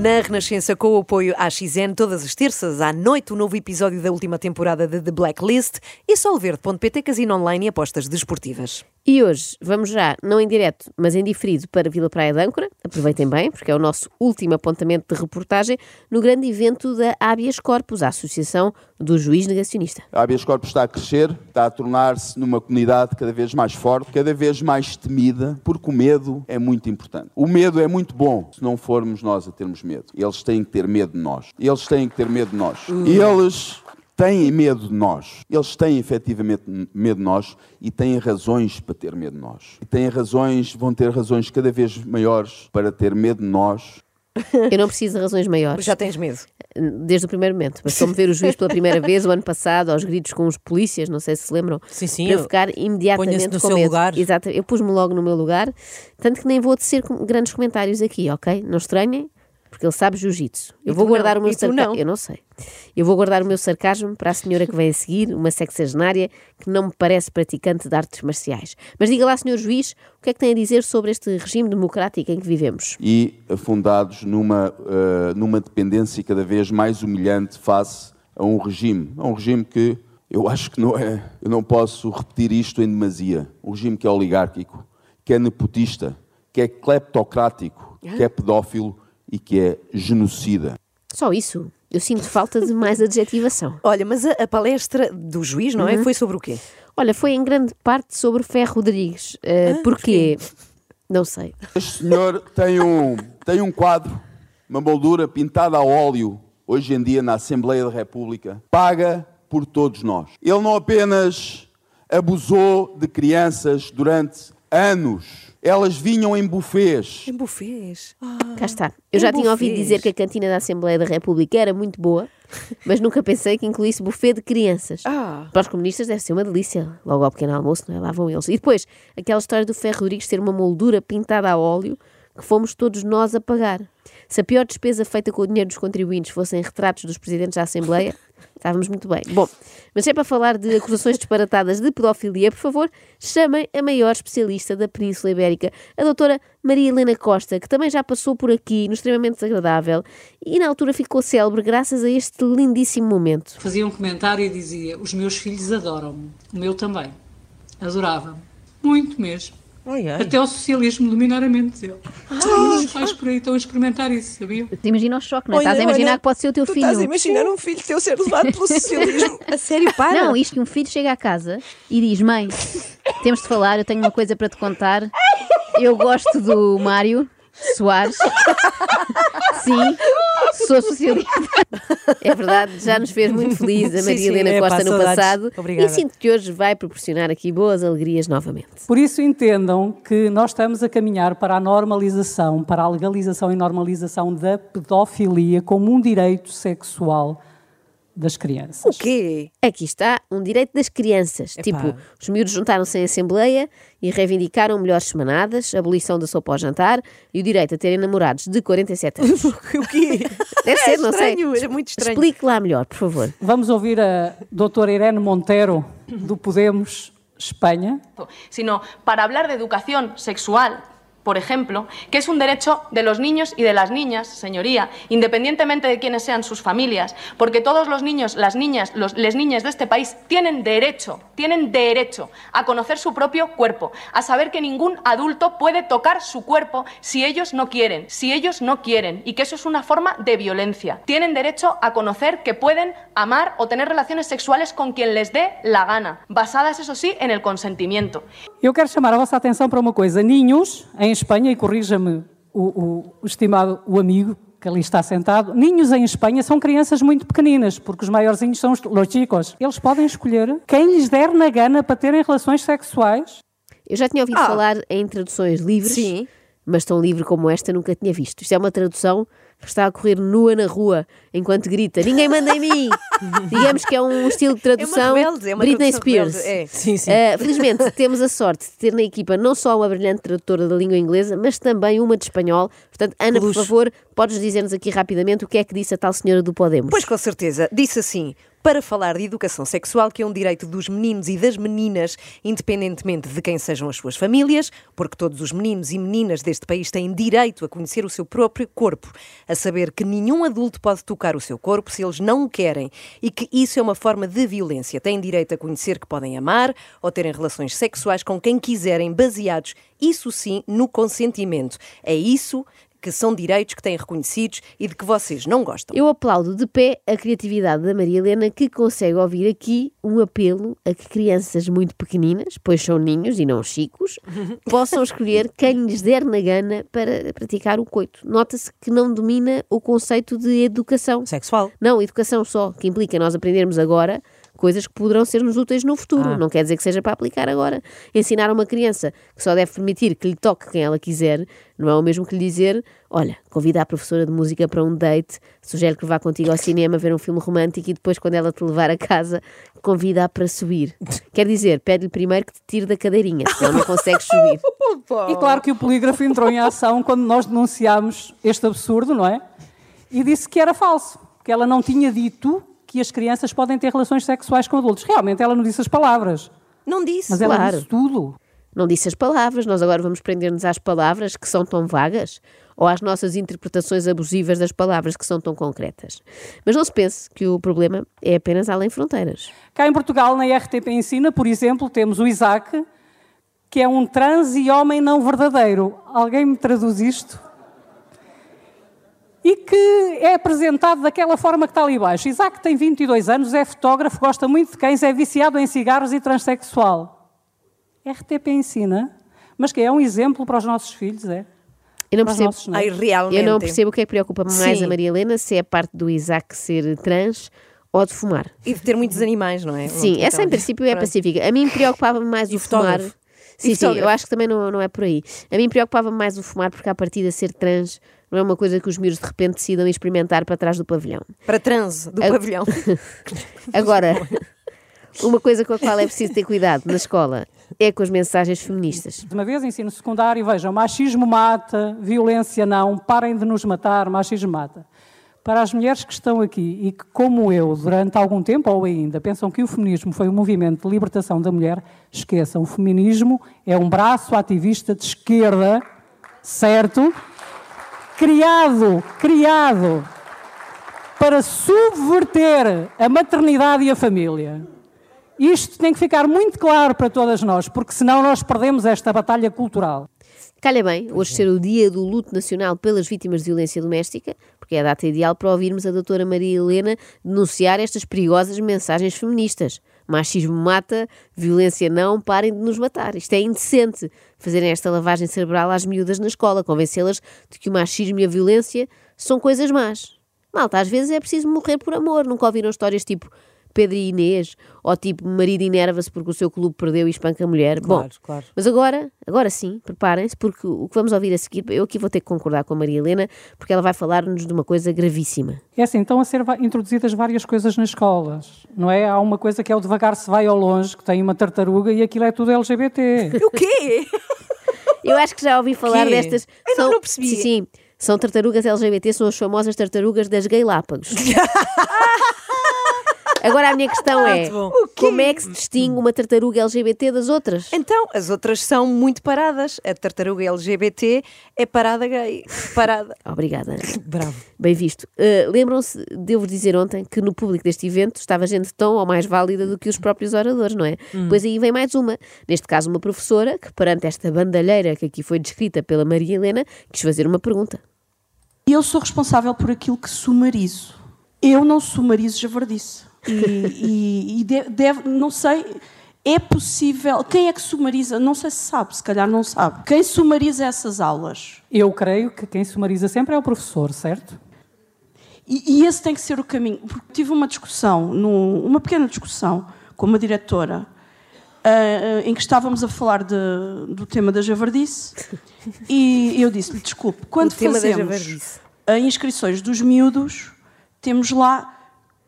Na Renascença, com o apoio à XN, todas as terças à noite, o um novo episódio da última temporada de The Blacklist e solverde.pt, casino online e apostas desportivas. E hoje vamos já, não em direto, mas em diferido para Vila Praia de Âncora. Aproveitem bem, porque é o nosso último apontamento de reportagem no grande evento da Habeas Corpus, a Associação do Juiz Negacionista. A Habeas Corpus está a crescer, está a tornar-se numa comunidade cada vez mais forte, cada vez mais temida, porque o medo é muito importante. O medo é muito bom se não formos nós a termos medo. Eles têm que ter medo de nós. Eles têm que ter medo de nós. E eles têm medo de nós. Eles têm efetivamente medo de nós e têm razões para ter medo de nós. E têm razões, vão ter razões cada vez maiores para ter medo de nós. Eu não preciso de razões maiores. Já tens medo? Desde o primeiro momento. Bastou-me ver o juiz pela primeira vez o ano passado, aos gritos com os polícias, não sei se se lembram. Sim, sim. Para eu ficar imediatamente no com seu medo. lugar. Exato. Eu pus-me logo no meu lugar, tanto que nem vou tecer com- grandes comentários aqui, ok? Não estranhem, porque ele sabe jiu-jitsu. Eu E vou guardar não. o meu sarcasmo. não. Eu não sei. Eu vou guardar o meu sarcasmo para a senhora que vem a seguir, uma sexagenária que não me parece praticante de artes marciais. Mas diga lá, senhor juiz, o que é que tem a dizer sobre este regime democrático em que vivemos? E afundados numa, eh, numa dependência cada vez mais humilhante face a um regime. A um regime que eu acho que não é. Eu não posso repetir isto em demasia. Um regime que é oligárquico, que é nepotista, que é cleptocrático, que é pedófilo e que é genocida. Só isso. Eu sinto falta de mais adjetivação. Olha, mas a, a palestra do juiz, não é? Foi sobre o quê? Olha, foi em grande parte sobre Ferro Rodrigues. Uh, porquê? Não sei. Este senhor tem um, tem um quadro, uma moldura pintada a óleo, hoje em dia na Assembleia da República, paga por todos nós. Ele não apenas abusou de crianças durante anos, elas vinham em bufês. Em bufês. Ah, Cá está. Eu já tinha ouvido dizer que a cantina da Assembleia da República era muito boa, mas nunca pensei que incluísse buffet de crianças. Ah. Para os comunistas deve ser uma delícia. Logo ao pequeno almoço, não é? Lá vão eles. E depois, aquela história do Ferro Rodrigues ter uma moldura pintada a óleo que fomos todos nós a pagar. Se a pior despesa feita com o dinheiro dos contribuintes fossem retratos dos presidentes da Assembleia, estávamos muito bem. Bom, mas é para falar de acusações disparatadas de pedofilia, por favor, chamem a maior especialista da Península Ibérica, a doutora Maria Helena Costa, que também já passou por aqui no extremamente desagradável e na altura ficou célebre graças a este lindíssimo momento. Fazia um comentário e dizia: Os meus filhos adoram-me, o meu também. Adorava-me. Muito mesmo. Ai, ai. Até o socialismo dominar a mente dele. Todos os pais por aí estão a experimentar isso, sabiam? Imagina o choque, não é? Olha, Estás a imaginar olha, que pode ser o teu tu filho. Estás a imaginar um filho teu ser levado pelo socialismo. A sério, para. Não, isto que um filho chega à casa e diz: Mãe, temos de falar, eu tenho uma coisa para te contar. Eu gosto do Mário Soares. Sim, sou socialista. É verdade, já nos fez muito feliz a Sim, Maria sim. Helena Epá, Costa no passado. Obrigada. E sinto que hoje vai proporcionar aqui boas alegrias novamente. Por isso entendam que nós estamos a caminhar para a normalização, para a legalização e normalização da pedofilia como um direito sexual das crianças. O quê? Aqui está um direito das crianças. Tipo, os miúdos juntaram-se em assembleia e reivindicaram melhores semanadas, abolição da sopa ao jantar e o direito a terem namorados de 47 anos. O quê? Deve ser, não sei. estranho, é muito estranho. Explique lá melhor, por favor. Vamos ouvir a doutora Irene Monteiro, do Podemos Espanha. sino para hablar de educación sexual, por ejemplo, que es un derecho de los niños y de las niñas, señoría, independientemente de quiénes sean sus familias, porque todos los niños, las niñas, los, les niñas de este país tienen derecho, tienen derecho a conocer su propio cuerpo, a saber que ningún adulto puede tocar su cuerpo si ellos no quieren, si ellos no quieren, y que eso es una forma de violencia. Tienen derecho a conocer que pueden amar o tener relaciones sexuales con quien les dé la gana, basadas, eso sí, en el consentimiento. Eu quero chamar a vossa atenção para uma coisa. Ninhos, em Espanha, e corrija-me o, o- o estimado o amigo que ali está sentado, ninhos em Espanha são crianças muito pequeninas, porque os maiorzinhos são os los chicos. Eles podem escolher quem lhes der na gana para terem relações sexuais. Eu já tinha ouvido Ah. falar em traduções livres, Sim. mas tão livre como esta nunca tinha visto. Isto é uma tradução está a correr nua na rua enquanto grita: Ninguém manda em mim! Digamos que é um estilo de tradução rebelde, é uma Britney tradução Spears. rebelde, é. Sim, sim. Uh, felizmente temos a sorte de ter na equipa não só uma brilhante tradutora da língua inglesa, mas também uma de espanhol. Portanto, Ana, por favor, podes dizer-nos aqui rapidamente o que é que disse a tal senhora do Podemos. Pois com certeza. Disse assim: para falar de educação sexual, que é um direito dos meninos e das meninas, independentemente de quem sejam as suas famílias, porque todos os meninos e meninas deste país têm direito a conhecer o seu próprio corpo, a saber que nenhum adulto pode tocar o seu corpo se eles não o querem e que isso é uma forma de violência. Têm direito a conhecer que podem amar ou terem relações sexuais com quem quiserem, baseados, isso sim, no consentimento. É isso que são direitos que têm reconhecidos e de que vocês não gostam. Eu aplaudo de pé a criatividade da Maria Helena que consegue ouvir aqui um apelo a que crianças muito pequeninas, pois são ninhos e não chicos, possam escolher quem lhes der na gana para praticar o coito. Nota-se que não domina o conceito de educação. Sexual. Não, educação só, que implica nós aprendermos agora coisas que poderão ser-nos úteis no futuro. Ah. Não quer dizer que seja para aplicar agora. Ensinar a uma criança que só deve permitir que lhe toque quem ela quiser, não é o mesmo que lhe dizer: olha, convida a professora de música para um date, sugere que vá contigo ao cinema ver um filme romântico e depois, quando ela te levar a casa, convida-a para subir. Quer dizer, pede-lhe primeiro que te tire da cadeirinha, senão não consegues subir. E claro que o polígrafo entrou em ação quando nós denunciámos este absurdo, não é? E disse que era falso, que ela não tinha dito que as crianças podem ter relações sexuais com adultos. Realmente ela não disse as palavras, Não disse. mas ela Claro. disse tudo. Não disse as palavras, nós agora vamos prender-nos às palavras que são tão vagas ou às nossas interpretações abusivas das palavras que são tão concretas. Mas não se pense que o problema é apenas além fronteiras. Cá em Portugal, na RTP Ensina, por exemplo, temos o Isaac, que é um trans e homem não verdadeiro. Alguém me traduz isto? E que é apresentado daquela forma que está ali baixo. Isaac tem 22 anos, é fotógrafo, gosta muito de cães, é viciado em cigarros e transexual. RTP Ensina? Mas que é um exemplo para os nossos filhos, é? Eu não Para os percebo. Ai, realmente. eu não percebo o que é que preocupa mais Sim. a Maria Helena, se é a parte do Isaac ser trans ou de fumar. E de ter muitos animais, não é? Sim, essa em princípio é pronto. pacífica. A mim preocupava-me mais E o fumar. fotógrafo. Sim, E sim, eu acho que também não, não é por aí. A mim preocupava-me mais o fumar porque a partir de ser trans não é uma coisa que os miúdos de repente decidam experimentar para trás do pavilhão. Para transe do A- pavilhão. Agora, uma coisa com a qual é preciso ter cuidado na escola é com as mensagens feministas. De uma vez, ensino secundário, vejam, machismo mata, violência não, parem de nos matar, machismo mata. Para as mulheres que estão aqui e que, como eu, durante algum tempo ou ainda, pensam que o feminismo foi um movimento de libertação da mulher, esqueçam, o feminismo é um braço ativista de esquerda, certo? Criado, criado para subverter a maternidade e a família. Isto tem que ficar muito claro para todas nós, porque senão nós perdemos esta batalha cultural. Calha bem, hoje ser o dia do luto nacional pelas vítimas de violência doméstica, porque é a data ideal para ouvirmos a doutora Maria Helena denunciar estas perigosas mensagens feministas. Machismo mata, violência não, parem de nos matar. Isto é indecente. Fazerem esta lavagem cerebral às miúdas na escola, convencê-las de que o machismo e a violência são coisas más. Malta, às vezes é preciso morrer por amor. Nunca ouviram histórias tipo Pedro e Inês, ou tipo marido enerva-se porque o seu clube perdeu e espanca a mulher. Claro, Bom, claro. mas agora, agora sim, preparem-se, porque o que vamos ouvir a seguir, eu aqui vou ter que concordar com a Maria Helena, porque ela vai falar-nos de uma coisa gravíssima. É assim, estão a ser introduzidas várias coisas nas escolas, não é? Há uma coisa que é o devagar se vai ao longe, que tem uma tartaruga e aquilo é tudo LGBT. O quê? Eu acho que já ouvi falar quê? destas. Eu não- não percebi. Sim, sim. São tartarugas LGBT, são as famosas tartarugas das Gaylápagos. Agora a minha questão é: como é que se distingue uma tartaruga LGBT das outras? Então, as outras são muito paradas. A tartaruga LGBT é parada gay. Parada. Obrigada. Bravo. Bem visto. Uh, Lembram-se, devo dizer ontem, que no público deste evento estava gente tão ou mais válida do que os próprios oradores, não é? Pois aí vem mais uma. Neste caso, uma professora que, perante esta bandalheira que aqui foi descrita pela Maria Helena, quis fazer uma pergunta. Eu sou responsável por aquilo que sumarizo. Eu não sumarizo javardice. E, e, e de- deve, não sei, é possível. Quem é que sumariza? Não sei se sabe, se calhar não sabe. Quem sumariza essas aulas? Eu creio que quem sumariza sempre é o professor, certo? E, e esse tem que ser o caminho. Porque tive uma discussão, num- uma pequena discussão com uma diretora, ah, em que estávamos a falar de- do tema da javardice, e eu disse-lhe: desculpe, quando fazemos as inscrições dos miúdos, temos lá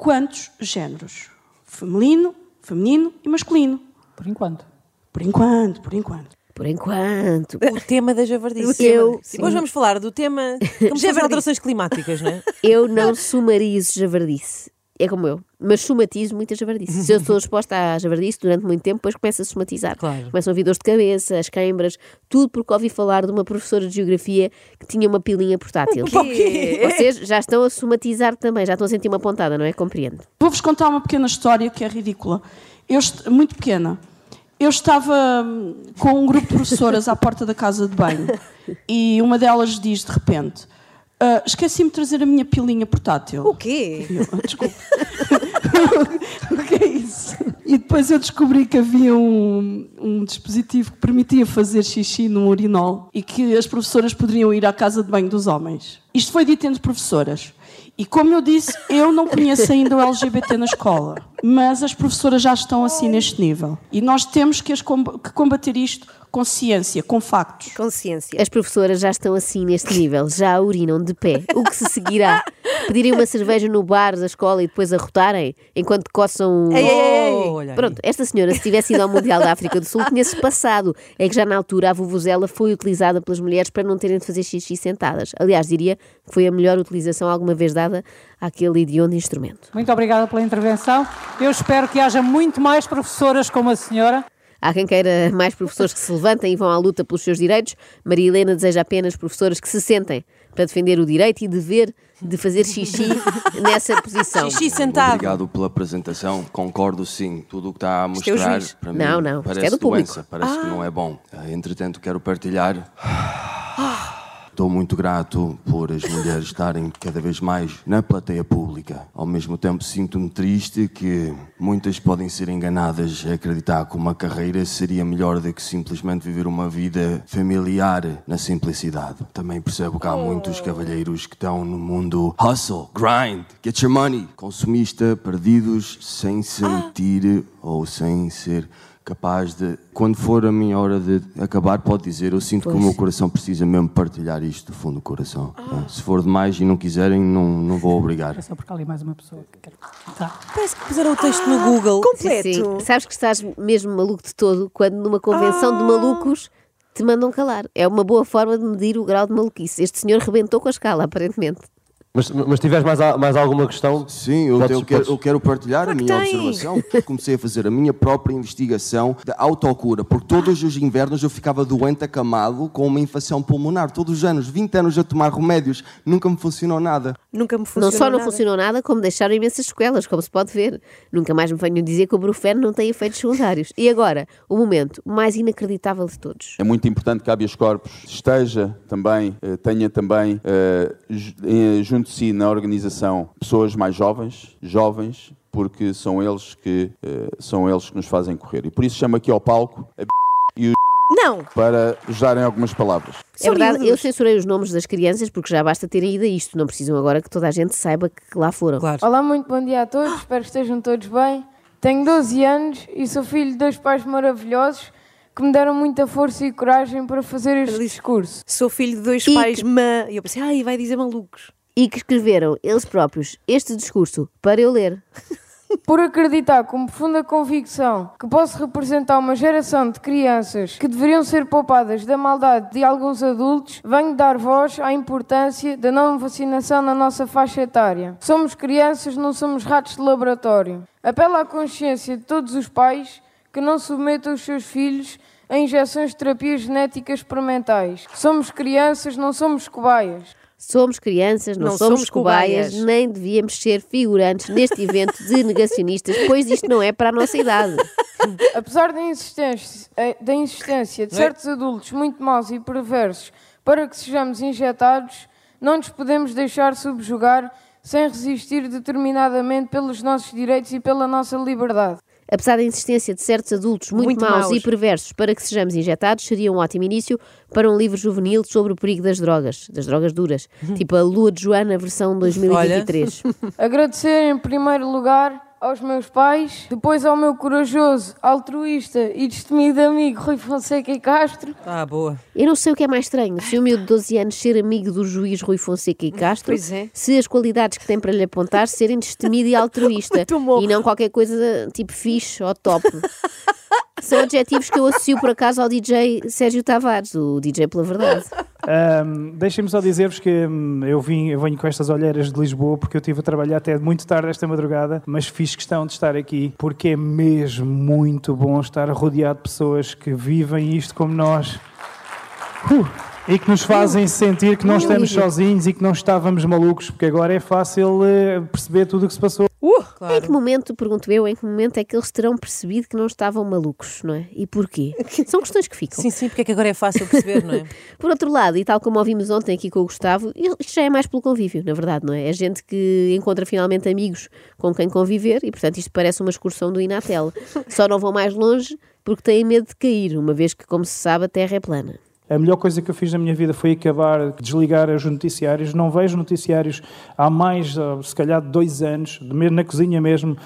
quantos géneros? Feminino, feminino e masculino. Por enquanto. Por enquanto, por enquanto. Por enquanto. O tema da javardice. Eu- E depois vamos falar do tema como são as alterações climáticas, não é? Eu não sumarizo javardice. É como eu. Mas somatizo muita javardice. Se eu estou exposta à javardice durante muito tempo, depois começo a somatizar. Claro. Começam a vir dores de cabeça, as câimbras, tudo porque ouvi falar de uma professora de geografia que tinha uma pilinha portátil. Vocês já estão a somatizar também, já estão a sentir uma pontada, não é? Compreendo. Vou-vos contar uma pequena história que é ridícula. Eu, muito pequena. Eu estava hum, com um grupo de professoras à porta da casa de banho e uma delas diz de repente: "Ah, Esqueci-me de trazer a minha pilinha portátil. O quê? E eu, Desculpa. o que é isso? E depois eu descobri que havia um, um dispositivo que permitia fazer xixi num urinol e que as professoras poderiam ir à casa de banho dos homens. Isto foi dito entre professoras. E como eu disse, eu não conheço ainda o LGBT na escola, mas as professoras já estão assim neste nível. E nós temos que, as comba- que combater isto com ciência, com factos. Consciência. As professoras já estão assim neste nível, já urinam de pé. O que se seguirá? Pedirem uma cerveja no bar da escola e depois arrotarem enquanto coçam. Ei, ei, ei. Olha. Pronto, esta senhora, se tivesse ido ao Mundial da África do Sul, tinha-se passado. É que já na altura a vuvuzela foi utilizada pelas mulheres para não terem de fazer xixi sentadas. Aliás, diria que foi a melhor utilização alguma vez dada àquele hediondo instrumento. Muito obrigada pela intervenção. Eu espero que haja muito mais professoras como a senhora. Há quem queira mais professores que se levantem e vão à luta pelos seus direitos. Maria Helena deseja apenas professores que se sentem para defender o direito e dever de fazer xixi nessa posição. Xixi sentado. Obrigado pela apresentação. Concordo sim. Tudo o que está a é mostrar para mim Não, não. Parece é do público. doença, parece que não é bom. Ah, Entretanto, quero partilhar. Estou muito grato por as mulheres estarem cada vez mais na plateia pública. Ao mesmo tempo, sinto-me triste que muitas podem ser enganadas a acreditar que uma carreira seria melhor do que simplesmente viver uma vida familiar na simplicidade. Também percebo que há muitos cavalheiros que estão no mundo hustle, grind, get your money, consumista, perdidos, sem sentir ou sem ser capaz de, quando for a minha hora de acabar, pode dizer, eu sinto que o meu coração precisa mesmo partilhar isto do fundo do coração. Se for demais e não quiserem, não, não vou obrigar. É só porque há ali mais uma pessoa que quer. Tá. Parece que puseram o texto no Google. Completo. Sim, sabes que estás mesmo maluco de todo quando numa convenção de malucos te mandam calar. É uma boa forma de medir o grau de maluquice. Este senhor rebentou com a escala, aparentemente. Mas, mas tiveres mais, a- mais alguma questão? Sim, eu, Podes- eu quero, podes- eu quero partilhar a Claro minha tem. observação. Comecei a fazer a minha própria investigação da autocura, porque todos os invernos eu ficava doente, acamado, com uma infecção pulmonar. Todos os anos, 20 anos a tomar remédios, nunca me funcionou nada. Nunca me funcionou não só não nada. funcionou nada, como deixaram imensas sequelas, como se pode ver. Nunca mais me venham dizer que o Brufeno não tem efeitos secundários. E agora, o momento mais inacreditável de todos. É muito importante que a habeas corpus esteja também, eh, tenha também eh, eh, junto de si na organização pessoas mais jovens, jovens, porque são eles que eh, são eles que nos fazem correr. E por isso chamo aqui ao palco a e o Não. para nos darem algumas palavras. É verdade, eu censurei os nomes das crianças porque já basta terem ido a isto. Não precisam agora que toda a gente saiba que lá foram. Claro. Olá, muito bom dia a todos, espero que estejam todos bem. Tenho 12 anos e sou filho de dois pais maravilhosos que me deram muita força e coragem para fazer este discurso. Sou filho de dois E pais que-. E eu pensei, ai, vai dizer malucos. E que escreveram eles próprios este discurso para eu ler. Por acreditar com profunda convicção que posso representar uma geração de crianças que deveriam ser poupadas da maldade de alguns adultos, venho dar voz à importância da não vacinação na nossa faixa etária. Somos crianças, não somos ratos de laboratório. Apelo à consciência de todos os pais que não submetam os seus filhos a injeções de terapias genéticas experimentais. Somos crianças, não somos cobaias. Somos crianças, não, Não somos, somos cobaias, cobaias. nem devíamos ser figurantes neste evento de negacionistas, pois isto não é para a nossa idade. Apesar da insistência, eh, da insistência de certos adultos muito maus e perversos para que sejamos injetados, não nos podemos deixar subjugar sem resistir determinadamente pelos nossos direitos e pela nossa liberdade. Apesar da insistência de certos adultos muito, Muito maus, maus. e perversos para que sejamos injetados, seria um ótimo início para um livro juvenil sobre o perigo das drogas, das drogas duras, tipo a Lua de Joana versão 2023. Agradecer em primeiro lugar aos meus pais, depois ao meu corajoso, altruísta e destemido amigo Rui Fonseca e Castro, Ah, boa. Eu não sei o que é mais estranho, se o miúdo de 12 anos ser amigo do juiz Rui Fonseca e Castro, Pois é. se as qualidades que tem para lhe apontar serem destemido e altruísta, Muito bom. e não qualquer coisa tipo fixe ou top. São adjetivos que eu associo por acaso ao DJ Sérgio Tavares, o DJ pela verdade. Ahm, Deixem-me só dizer-vos que hum, eu, vim, eu venho com estas olheiras de Lisboa porque eu estive a trabalhar até muito tarde esta madrugada, mas fiz questão de estar aqui porque é mesmo muito bom estar rodeado de pessoas que vivem isto como nós. Uh, e que nos fazem sentir que não estamos sozinhos e que não estávamos malucos, porque agora é fácil eh, perceber tudo o que se passou. Em que momento, pergunto eu, em que momento é que eles terão percebido que não estavam malucos, não é? E porquê? São questões que ficam. Sim, sim, porque é que agora é fácil perceber, não é? Por outro lado, e tal como ouvimos ontem aqui com o Gustavo, isto já é mais pelo convívio, na verdade, não é? É gente que encontra finalmente amigos com quem conviver e, portanto, isto parece uma excursão do Inatel. Só não vão mais longe porque têm medo de cair, uma vez que, como se sabe, a Terra é plana. A melhor coisa que eu fiz na minha vida foi acabar, desligar os noticiários. Não vejo noticiários há mais, ah, se calhar, dois anos, na cozinha mesmo.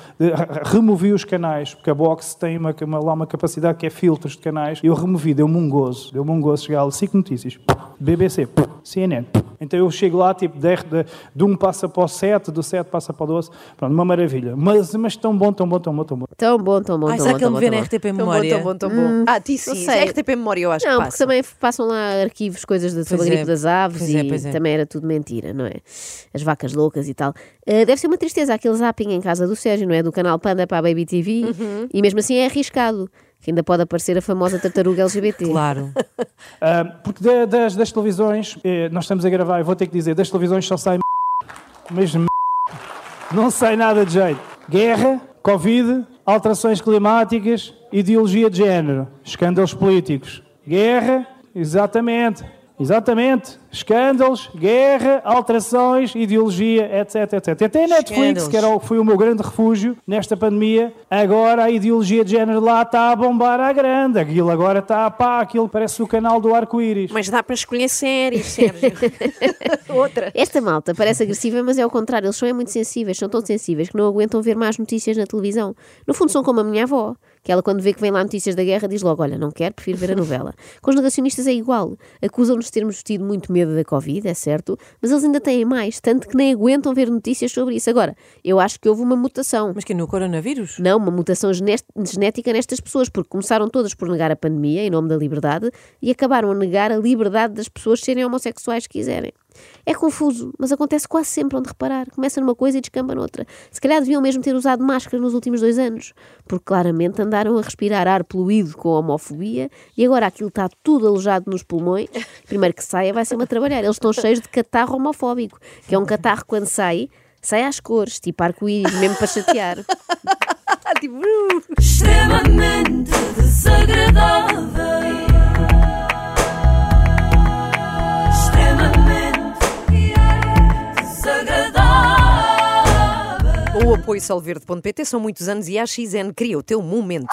Removi os canais, porque a Box tem uma, uma- lá uma capacidade que é filtros de canais. Eu removi, deu-me um gozo. Deu-me um gozo chegar lá. Cinco notícias. BBC, CNN. Então eu chego lá, tipo, de, de, de um passa para o 7, do 7 passa para o 12. Pronto, uma maravilha. Mas, mas tão bom, tão bom, tão bom, tão bom. Tão bom, tão bom, Ai, tão será bom, que tão ele bom, vê tão na bom. RTP Tão bom, Memória? tão bom, tão bom. Ah, ti não sim. sei. RTP Memória eu acho Não, que porque passa. também passam lá arquivos, coisas da- sobre a é, gripe das aves pois é, e pois é. também era tudo mentira, não é? As vacas loucas e tal. Ah, deve ser uma tristeza aquele zapping em casa do Sérgio, não é? Do canal Panda para a Baby TV Uhum. e mesmo assim é arriscado. Que ainda pode aparecer a famosa tartaruga LGBT. Claro. Ah, porque da- das, das televisões, eh, nós estamos a gravar, eu vou ter que dizer, das televisões só sai mesmo não sai nada de jeito. Guerra, Covid, alterações climáticas, ideologia de género, escândalos políticos. Guerra, exatamente, exatamente. Escândalos, guerra, alterações, ideologia, etc, etc. Até a Netflix, que era o, foi o meu grande refúgio nesta pandemia, agora a ideologia de género lá está a bombar à grande. Aquilo agora está, pá, aquilo parece o canal do arco-íris. Mas dá para escolher séries, Sérgio. Outra. Esta malta parece agressiva, mas é ao contrário, eles são é muito sensíveis, são tão sensíveis que não aguentam ver más notícias na televisão. No fundo, são como a minha avó, que ela, quando vê que vem lá notícias da guerra, diz logo: Olha, não quero, prefiro ver a novela. Com os negacionistas é igual. Acusam-nos de termos tido muito medo da Covid, é certo, mas eles ainda têm mais, tanto que nem aguentam ver notícias sobre isso. Agora, eu acho que houve uma mutação. Mas que no coronavírus? Não, uma mutação genética nestas pessoas, porque começaram todas por negar a pandemia em nome da liberdade e acabaram a negar a liberdade das pessoas serem homossexuais se quiserem. É confuso, mas acontece quase sempre onde reparar. Começa numa coisa e descamba noutra. Se calhar deviam mesmo ter usado máscara nos últimos dois anos, porque claramente andaram a respirar ar poluído com homofobia e agora aquilo está tudo alojado nos pulmões. Primeiro que saia, vai ser uma trabalhar. Eles estão cheios de catarro homofóbico, que é um catarro quando sai, sai às cores, tipo arco-íris, mesmo para chatear. tipo, uh. extremamente desagradável. O apoio solverde.pt são muitos anos e a XN cria o teu momento.